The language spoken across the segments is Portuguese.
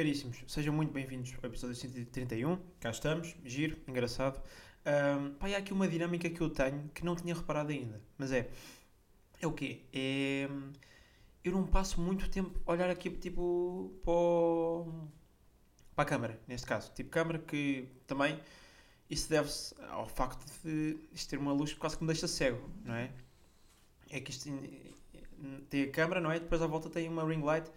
caríssimos, sejam muito bem-vindos ao episódio 131. Cá estamos, giro, engraçado. Um, pá, há aqui uma dinâmica que eu tenho que não tinha reparado ainda. Mas é. É o quê? É. Eu não passo muito tempo a olhar aqui, tipo, para, para a câmara, neste caso. Tipo, câmara que também. Isso deve-se ao facto de isto ter uma luz que quase que me deixa cego, não é? É que isto tem a câmara, não é? Depois à volta tem uma ring light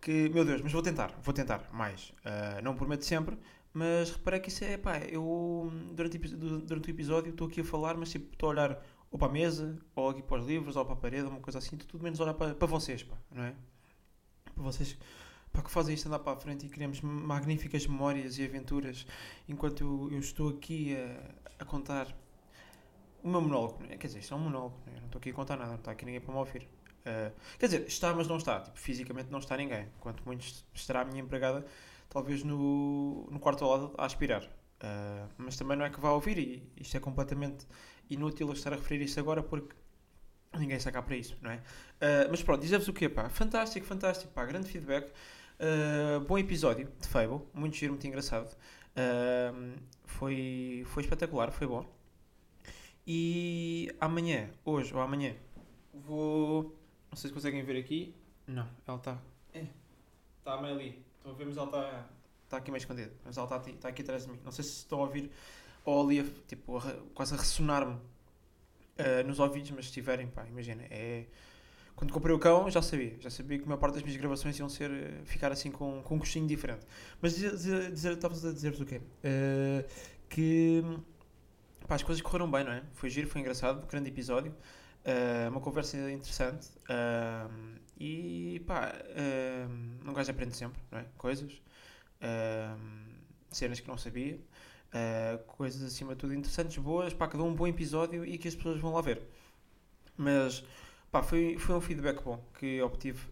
que, meu Deus, mas vou tentar, vou tentar mais. Ah, não prometo sempre, mas reparei que isso é, pá, eu durante, durante o episódio estou aqui a falar, mas tipo, estou a olhar ou para a mesa, ou aqui para os livros, ou para a parede, uma coisa assim, estou tudo menos olhar para, para vocês, pá, não é? Para vocês, pá, que fazem isto andar para a frente e criamos magníficas memórias e aventuras enquanto eu, eu estou aqui a, a contar o meu monólogo, não é? quer dizer, isto é um monólogo, não é? Não estou aqui a contar nada, não está aqui ninguém para me ouvir. Uh, quer dizer, está, mas não está. Tipo, fisicamente não está ninguém. Quanto muito estará a minha empregada, talvez no, no quarto ao lado, a aspirar. Uh, mas também não é que vá ouvir, e isto é completamente inútil eu estar a referir isso agora porque ninguém está cá para isso, não é? Uh, mas pronto, dizer-vos o quê, pá? Fantástico, fantástico, pá, grande feedback. Bom episódio de Fable, muito giro, muito engraçado. Foi, foi espetacular, foi bom. E amanhã, hoje ou amanhã, vou. Não sei se conseguem ver aqui. Não, ela está. É. Está meio ali. Estão a ver, mas ela está. Está aqui meio escondida. Mas ela está, aqui- está aqui atrás de mim. Não sei se estão a ouvir ou ali, a- tipo, a quase a ressonar-me ah, nos ouvidos, mas se estiverem, pá, imagina. É. Quando comprei o cão, já sabia. Já sabia que a maior parte das minhas gravações iam ser. eh, ficar assim com, com um gostinho diferente. Mas estava-vos a dizer-vos o quê? Ah, que. Pá, as coisas correram bem, não é? Foi giro, foi engraçado, grande episódio. Uh, uma conversa interessante uh, e pá, uh, um gajo aprende sempre, não é? Coisas, uh, cenas que não sabia, uh, coisas acima de tudo interessantes, boas, pá, dão um bom episódio e que as pessoas vão lá ver. Mas pá, foi, foi um feedback bom que obtive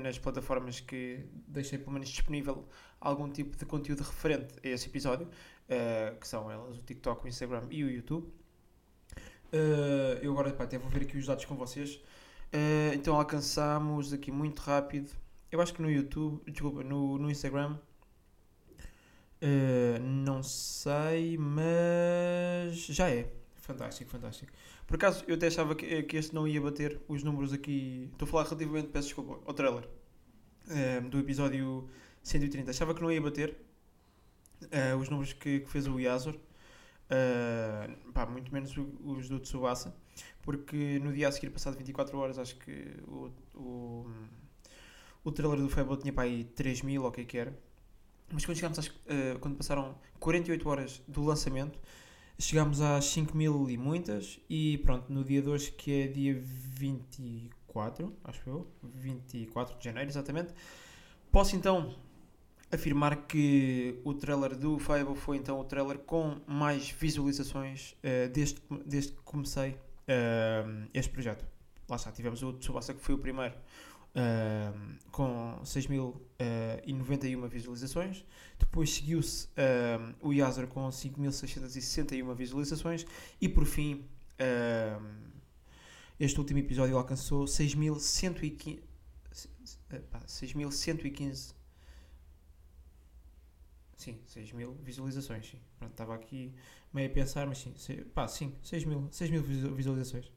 nas plataformas que deixei pelo menos disponível algum tipo de conteúdo referente a esse episódio, uh, que são elas o TikTok, o Instagram e o YouTube. Uh, eu agora pá, até vou ver aqui os dados com vocês. Uh, então alcançamos aqui muito rápido. Eu acho que no YouTube, desculpa, no, no Instagram. uh, não sei, mas já é. Fantástico, fantástico. Por acaso eu até achava que, que este não ia bater os números aqui. Estou a falar relativamente, peço desculpa, ao trailer do episódio 130. Achava que não ia bater os números que, que fez o Yazor. Uh, pá, muito menos os do Tsubasa, porque no dia a seguir, passado 24 horas, acho que o, o, o trailer do Fable tinha para aí 3 mil, ou o que é que era. Mas quando chegámos às, uh, quando passaram 48 horas do lançamento, chegámos às 5 mil e muitas, e pronto, no dia de hoje, que é dia 24, acho eu, 24 de janeiro, exatamente, posso então afirmar que o trailer do Fable foi então o trailer com mais visualizações eh, desde, desde que comecei eh, este projeto. Lá está, tivemos o Tsubasa que foi o primeiro eh, com 6.091 visualizações. Depois seguiu-se o Yazor com 5.661 visualizações. E por fim, este último episódio alcançou 6.115 eh, pá, 6.115 Sim, 6 mil visualizações, sim. Pronto, estava aqui meio a pensar, mas sim, se, pá, sim, 6 mil, 6 mil visu- visualizações.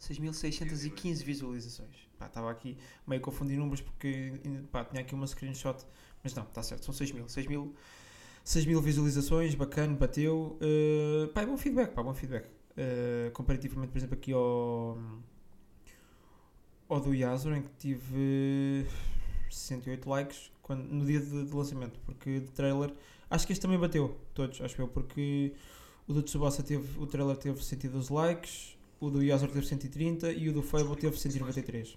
6.615 visualizações. Pá, estava aqui meio a confundir números porque pá, tinha aqui uma screenshot, mas não, está certo, são 6 mil. 6 mil, 6 mil visualizações, bacana, bateu. Uh, pá, é bom feedback, pá, bom feedback. Uh, comparativamente, por exemplo, aqui ao, ao do Yazor, em que tive 68 likes quando, no dia de, de lançamento, porque de trailer, acho que este também bateu, todos, acho eu, porque o do Tsubasa teve, o trailer teve 112 likes, o do Yazor teve 130 e o do Fable teve 193.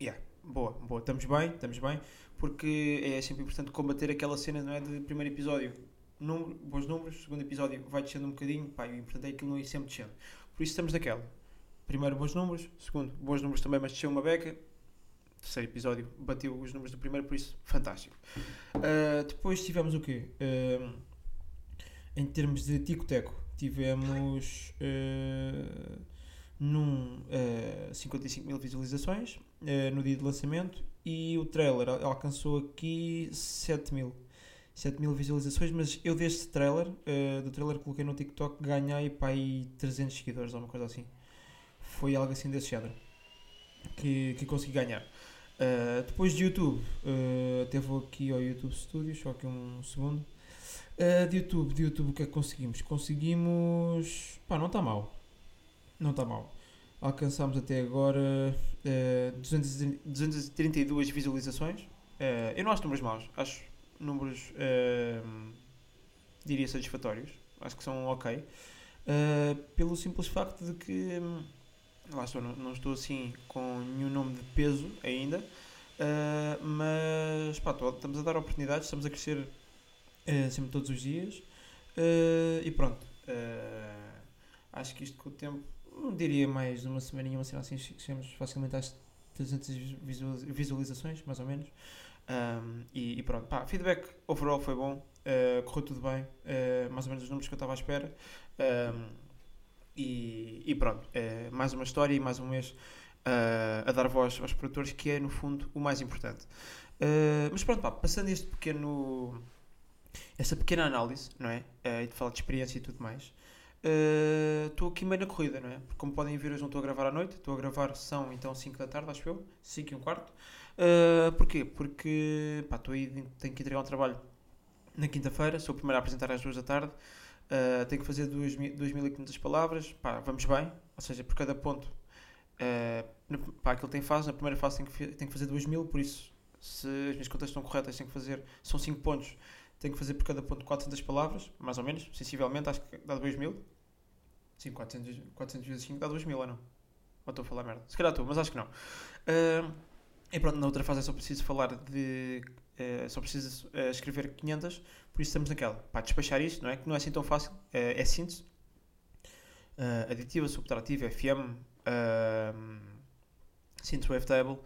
Yeah, boa, boa, estamos bem, estamos bem, porque é sempre importante combater aquela cena, não é, de primeiro episódio, número, bons números, segundo episódio vai descendo um bocadinho, pá, o importante é aquilo não ir sempre descendo. Por isso estamos naquela. Primeiro, bons números, segundo, bons números também, mas desceu uma beca, terceiro episódio bateu os números do primeiro, por isso, fantástico. Uh, depois tivemos o quê? Uh, em termos de tico-teco, tivemos uh, num uh, 55 mil visualizações no dia de lançamento e o trailer alcançou aqui 7 mil. 7 mil visualizações, mas eu deste trailer, do trailer que coloquei no TikTok, ganhei para aí 300 seguidores ou uma coisa assim. Foi algo assim desse género que, que consegui ganhar. Uh, depois de YouTube, uh, até vou aqui ao YouTube Studios, só aqui um segundo. Uh, de YouTube, de YouTube o que é que conseguimos? Conseguimos. pá, não está mal. Não está mal. Alcançámos até agora uh, 200, 232 visualizações. Eu não acho números maus, acho números, diria, satisfatórios. Acho que são ok. Pelo simples facto de que, hum, lá estou, não, não, estou assim com nenhum nome de peso ainda, uh, mas pá, estamos a dar oportunidades, estamos a crescer uh, sempre todos os dias e pronto. acho que isto com o tempo, não diria mais de uma semaninha, uma semana assim, chegamos facilmente às 300 visualizações, mais ou menos. Um, e, e, pronto, pá, feedback overall foi bom, uh, correu tudo bem, uh, mais ou menos os números que eu estava à espera. Um, e, e, pronto, uh, mais uma história e mais um mês a dar voz aos produtores, que é no fundo o mais importante. mas pronto, pá, passando este pequeno. essa pequena análise, não é? e de falar de experiência e tudo mais. Estou aqui meio na corrida, não é? Porque como podem ver, hoje não estou a gravar à noite, estou a gravar, são então 5 da tarde, acho eu, 5 e um quarto. Uh, porquê? Porque pá, aí, tenho que entregar um trabalho na quinta-feira, sou o primeiro a apresentar às duas da tarde, uh, tenho que fazer 2.500 palavras, pá, vamos bem, ou seja, por cada ponto, uh, pá, aquilo tem fase, na primeira fase tenho que, tenho que fazer 2.000, por isso, se as minhas contas estão corretas, tenho que fazer, são 5 pontos, tenho que fazer por cada ponto 400 palavras, mais ou menos, sensivelmente, acho que dá 2.000. Sim, 400, 400 vezes 5 dá 2.000 ou não? Ou estou a falar merda? Se calhar estou, mas acho que não. Uh, e pronto, na outra fase é só preciso falar de. É, só preciso é, escrever 500, por isso estamos naquela. Para despachar isto, não é? Que não é assim tão fácil. É, é síntese. Aditiva, subtrativa, FM, uh, síntese wavetable.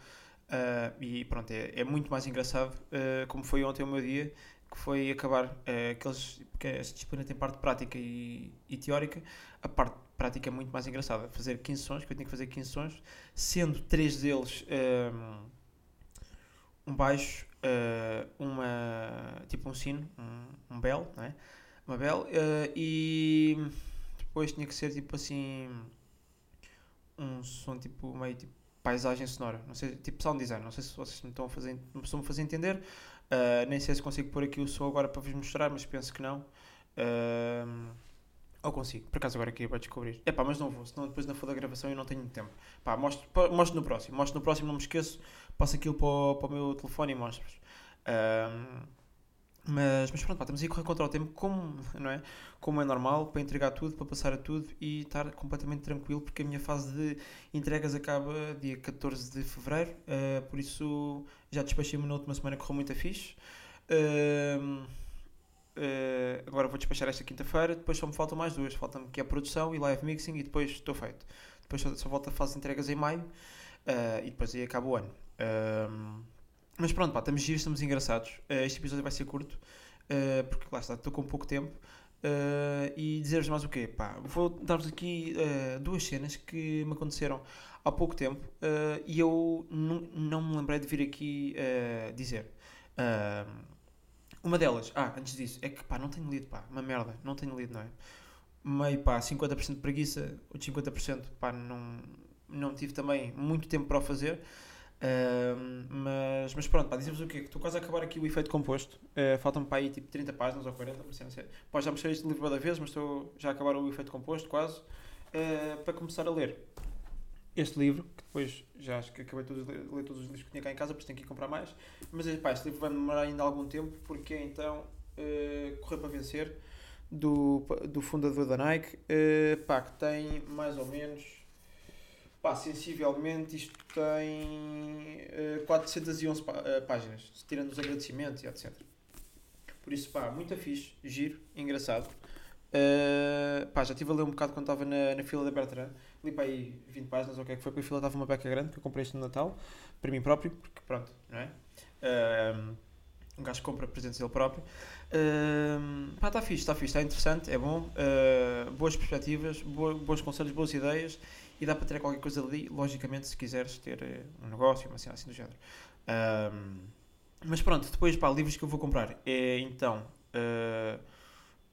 E pronto, é, é, muito mais engraçado, como foi ontem o meu dia, que foi acabar aqueles. Porque esta disciplina tem parte prática e, e teórica. A parte prática é muito mais engraçada. Fazer 15 sons, que eu tinha que fazer 15 sons, sendo 3 deles um baixo, uh, uma, tipo um sino, um, um bell, não é? Uma bell, uh, e depois tinha que ser tipo assim, um som tipo meio tipo paisagem sonora, não sei, tipo sound design, não sei se vocês me estão a fazer, me estão a fazer entender, uh, nem sei se consigo pôr aqui o som agora para vos mostrar, mas penso que não. Uh, ou consigo, por acaso agora aqui vai descobrir. É pá, mas não vou, senão depois na foda da gravação eu não tenho tempo. Pá, mostro, mostro no próximo, mostro no próximo, não me esqueço, passo aquilo para o, para o meu telefone e mostro-vos. Um, mas, mas pronto, pá, estamos aí a correr contra o tempo, como, não é? como é normal, para entregar tudo, para passar a tudo e estar completamente tranquilo, porque a minha fase de entregas acaba dia 14 de fevereiro, uh, por isso já despachei-me na última semana, correu muito a fixe. Uh, Uh, agora vou despachar esta quinta-feira, depois só me faltam mais duas. Falta-me que é produção e live mixing e depois estou feito. Depois só, só volta a fase de entregas em maio uh, e depois aí acaba o ano. Uh, mas pronto, pá, estamos giros, estamos engraçados. este episódio vai ser curto, porque lá está, estou com pouco tempo. e dizer-vos mais o quê? Pá, vou dar-vos aqui duas cenas que me aconteceram há pouco tempo e eu não me lembrei de vir aqui dizer. Uh, uma delas, ah, antes disso, é que pá, não tenho lido, pá, uma merda, não tenho lido, não é? Meio pá, 50% de preguiça, outros 50% pá, não, não tive também muito tempo para o fazer. Uh, mas, mas pronto, pá, dizemos o quê? Que estou quase a acabar aqui o efeito composto. Uh, Faltam-me para aí tipo 30 páginas ou 40, não sei, não sei. Pá, já mostrei este livro da vez, mas estou já a acabar o efeito composto, quase. Uh, para começar a ler este livro, que depois já acho que acabei de ler todos os livros que tinha cá em casa, por isso tenho que ir comprar mais. Mas pá, este livro vai demorar ainda algum tempo, porque é então uh, Correr para Vencer, do, do fundador da Nike, uh, pá, que tem mais ou menos, pá, sensivelmente, isto tem uh, 411 pá, uh, páginas, tirando os agradecimentos e etc. Por isso, pá, muito fixe, giro, engraçado. Uh, pá, já estive a ler um bocado quando estava na, na fila da Bertrand li para aí 20 páginas ou o que é que foi, porque a fila estava uma beca grande, que eu comprei isto no Natal, para mim próprio, porque pronto, não é? Um gajo compra presentes ele próprio. Um, pá, está fixe, está fixe, está interessante, é bom, uh, boas perspectivas, bo bons conselhos, boas ideias e dá para ter qualquer coisa ali, logicamente, se quiseres ter uh, um negócio, uma cena assim do género. Mas pronto, depois, pá, livros que eu vou comprar é então. Uh,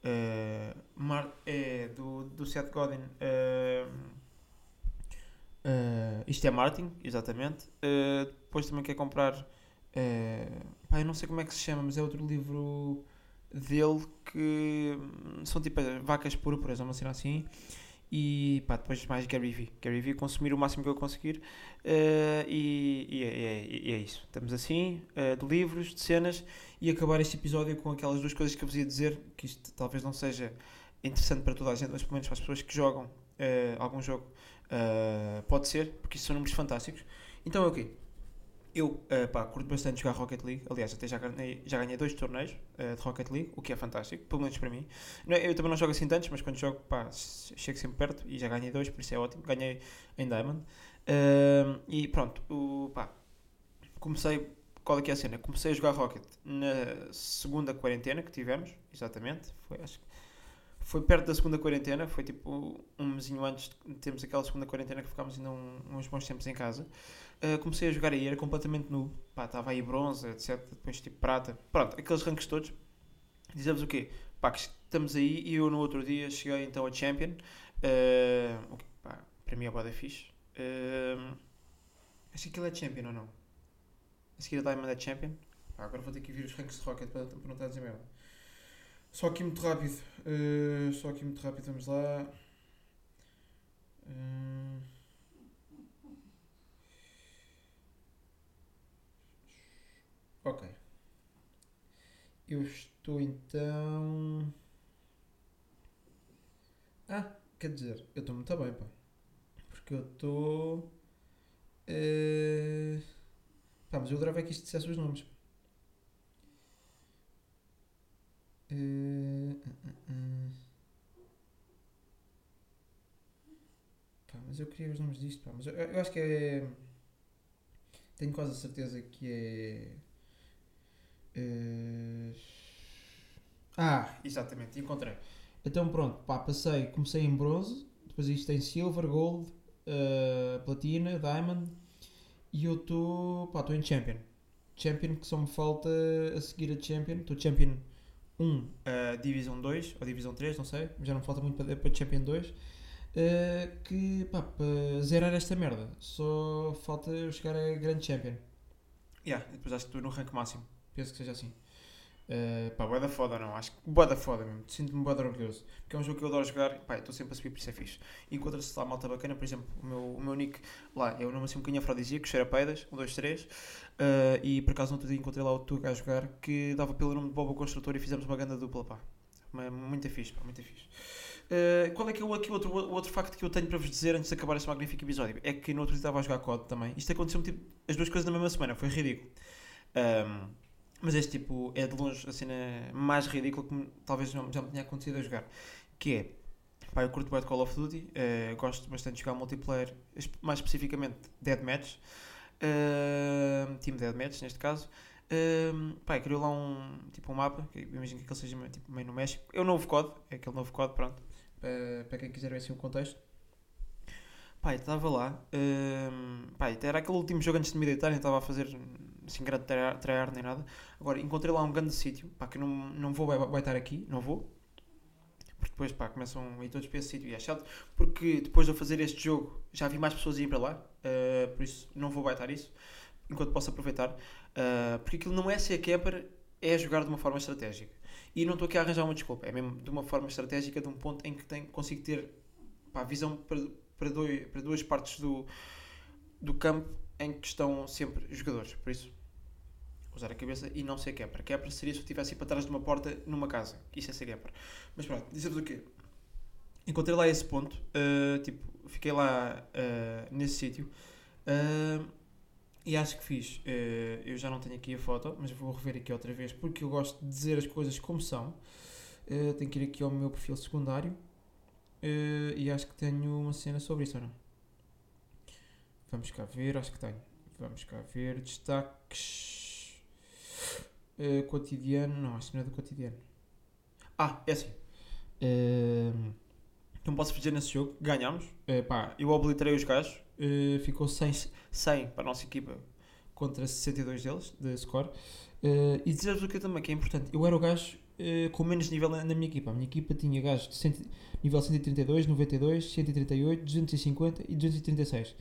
uh, Mar é do, do Seth Godin. Uh, isto é Martin, exatamente. depois também quer comprar. pá, eu não sei como é que se chama, mas é outro livro dele que são tipo vacas púrpuras, uma cena assim. E pá, depois mais Gary Vee. Gary Vee, consumir o máximo que eu conseguir. Uh, e, e, é, e, é, isso. Estamos assim, uh, de livros, de cenas. E acabar este episódio com aquelas duas coisas que eu vos ia dizer. Que isto talvez não seja interessante para toda a gente, mas pelo menos para as pessoas que jogam uh, algum jogo, pode ser, porque isso são números fantásticos. Então é o quê? Eu, uh, pá, curto bastante jogar Rocket League. Aliás, até já ganhei, já ganhei dois torneios uh, de Rocket League, o que é fantástico, pelo menos para mim. É, eu também não jogo assim tantos, mas quando jogo, pá, chego sempre perto e já ganhei dois, por isso é ótimo. Ganhei em Diamond. Uh, e pronto, o, pá, comecei. Qual é que é a cena? Comecei a jogar Rocket na segunda quarentena que tivemos, exatamente. Foi, acho que foi perto da segunda quarentena, foi tipo um mesinho antes de termos aquela segunda quarentena que ficámos ainda um, uns bons tempos em casa. Uh, comecei a jogar aí, era completamente nu. Pá, estava aí bronze, etc. Depois tipo prata. Pronto, aqueles ranks todos. Dizemos o quê? Pá, que estamos aí e eu no outro dia cheguei então a Champion. Uh, okay, pá, para mim é boa fixe. Uh, acho que aquilo é Champion ou não? A seguir a Diamond é Champion. Pá, agora vou ter que vir os ranks de Rocket para, para não estar a dizer merda. Só aqui muito rápido. Uh, só aqui muito rápido, vamos lá. Uh, ok. Eu estou então. Ah, quer dizer, eu estou muito bem, pá. Porque eu estou. Uh, pá, mas eu adorava que isto dissesse os nomes. Uh, uh, pá, mas eu queria os nomes disto, pá, mas eu, eu, acho que é. Tenho quase a certeza que é. Ah, exatamente, encontrei. Então pronto, pá, passei, comecei em bronze, depois isto tem silver, gold, platina, diamond e eu estou, pá, estou em champion. Champion que só me falta a seguir a champion, estou champion 1 uh, Divisão 2 ou Divisão 3, não sei, já não falta muito para, para Champion 2. Uh, eh, que pá, para zerar esta merda só falta chegar a Grande Champion. Yeah, depois acho que estou no rank máximo. Penso que seja assim. Uh, pá, boa da foda não, acho que boa da foda mesmo, sinto-me boa orgulhoso, porque é um jogo que eu adoro jogar, pá, estou sempre a subir, por isso é fixe. Encontra-se lá malta bacana, por exemplo, o meu, o meu nick lá é o nome assim um bocadinho afrodisíaco, cheira peidas, 1, 2, 3, e por acaso te encontrei lá o Tuga a jogar, que dava pelo nome de Bobo Construtor e fizemos uma ganda dupla, pá, muito fixe, pá, muito fixe. Uh, qual é que é o, aqui, outro, o outro facto que eu tenho para vos dizer antes de acabar este magnífico episódio? É que no outro dia estava a jogar COD também, isto aconteceu tipo, as duas coisas na mesma semana, foi ridículo. Um, mas este tipo é de longe a cena mais ridícula que talvez já me tenha acontecido a jogar. Que é, pá, eu curto bem Call of Duty, uh, gosto bastante de jogar multiplayer, mais especificamente Deathmatch, uh, Team Deathmatch neste caso. Uh, pá, criou lá um, tipo, um mapa, que imagino que ele seja tipo, meio no México. É o novo code, é aquele novo code, pronto, para, para quem quiser ver assim o contexto. Pá, estava lá, pá, era aquele último jogo antes de me deitar, estava a fazer assim grande tryhard nem nada. Agora, encontrei lá um grande sítio, pá, que não, não vou vai estar aqui, não vou. Porque depois, pá, começam a ir todos para esse sítio e é chato. Porque depois de eu fazer este jogo, já vi mais pessoas irem para lá. Uh, por isso, não vou baitar isso, enquanto posso aproveitar. Uh, porque aquilo não é ser camper, é jogar de uma forma estratégica. E não estou aqui a arranjar uma desculpa, é mesmo de uma forma estratégica, de um ponto em que tenho, consigo ter pá, visão para, para, dois, para duas partes do, do campo em que estão sempre jogadores. Por isso, usar a cabeça e não ser Kepper. Kepper seria se eu estivesse para trás de uma porta numa casa. Isso é ser Kepper. Mas pronto, dizemos o quê? Encontrei lá esse ponto, uh, tipo, fiquei lá uh, nesse sítio uh, e acho que fiz. eu já não tenho aqui a foto, mas vou rever aqui outra vez porque eu gosto de dizer as coisas como são. tenho que ir aqui ao meu perfil secundário e acho que tenho uma cena sobre isso ou não. Vamos cá ver, acho que tenho. Vamos cá ver, destaques. Uh, cotidiano. Não, que não é do cotidiano. Ah, é assim. Uh, não posso dizer nesse jogo. Ganhámos. Uh, pá, eu obliterei os gajos. Uh, ficou 100, 100 para a nossa equipa. contra 62 deles, de score. Uh, e dizer-vos o que também, que é importante. Eu era o gajo uh, com menos nível na, na, minha equipa. A minha equipa tinha gajos de cento, nível 132, 92, 138, 250 e 236.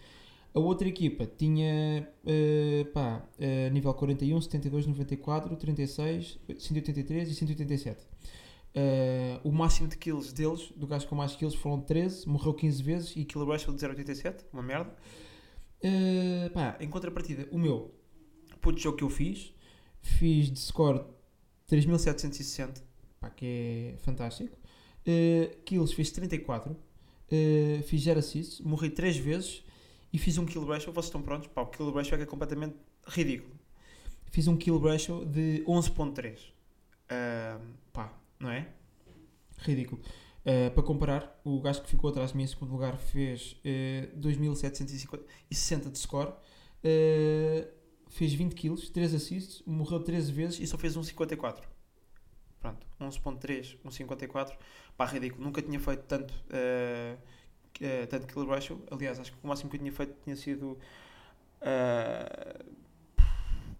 A outra equipa tinha uh, pá, uh, nível 41, 72, 94, 36, 183 e 187. Uh, o máximo de kills deles, do gajo com mais kills, foram 13, morreu 15 vezes e kill ratio de 0,87, uma merda. Uh, pá, em contrapartida, o meu puto jogo que eu fiz, fiz de score 3760, pá, que é fantástico. Uh, kills fiz 34, uh, fiz 0 assists, morri 3 vezes e fiz um kill ratio, vocês estão prontos? Pá, o kill ratio é completamente ridículo. Fiz um kill ratio de 11.3. Uh, pá, não é? Ridículo. Uh, para comparar, o gajo que ficou atrás de mim em segundo lugar fez uh, 2.760 de score, uh, fez 20 kills, 3 assists, morreu 13 vezes e só fez 1.54. Pronto, 11.3, 1.54. Pá, ridículo. Nunca tinha feito tanto uh, uh, tanto kill ratio. Aliás, acho que o máximo que eu tinha feito tinha sido uh,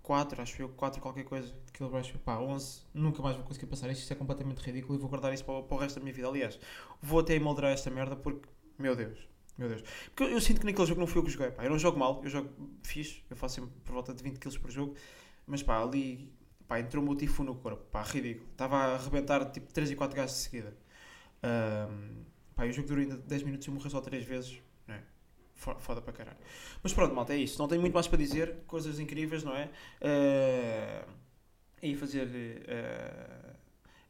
4, acho eu, 4 qualquer coisa de kill ratio. Pá, 11, nunca mais vou conseguir passar isto. Isto é completamente ridículo e vou guardar isso para, para o resto da minha vida. Aliás, vou até emolderar esta merda porque, meu Deus, meu Deus. Porque eu, eu, sinto que naquele jogo não fui eu que joguei. Pá, eu não jogo mal, eu jogo fixe, eu faço sempre por volta de 20 kills por jogo. Mas pá, ali pá, entrou o tifo no corpo, pá, ridículo. Estava a arrebentar tipo 3 e 4 gajos de seguida. Um, Pá, o jogo durou ainda 10 minutos e eu morri só 3 vezes. Não é? Foda para caralho. Mas pronto, malta, é isso. Não tenho muito mais para dizer. Coisas incríveis, não é? Uh, e fazer. Uh,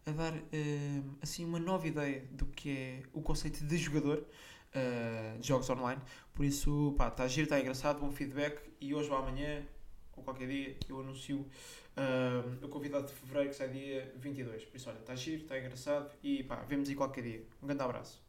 a dar uh, assim uma nova ideia do que é o conceito de jogador uh, de jogos online. Por isso, pá, está giro, está engraçado, bom feedback. E hoje ou amanhã, ou qualquer dia, eu anuncio uh, o convidado de fevereiro que sai dia 22. Por isso, olha, está giro, está engraçado e pá, vemos aí qualquer dia. Um grande abraço.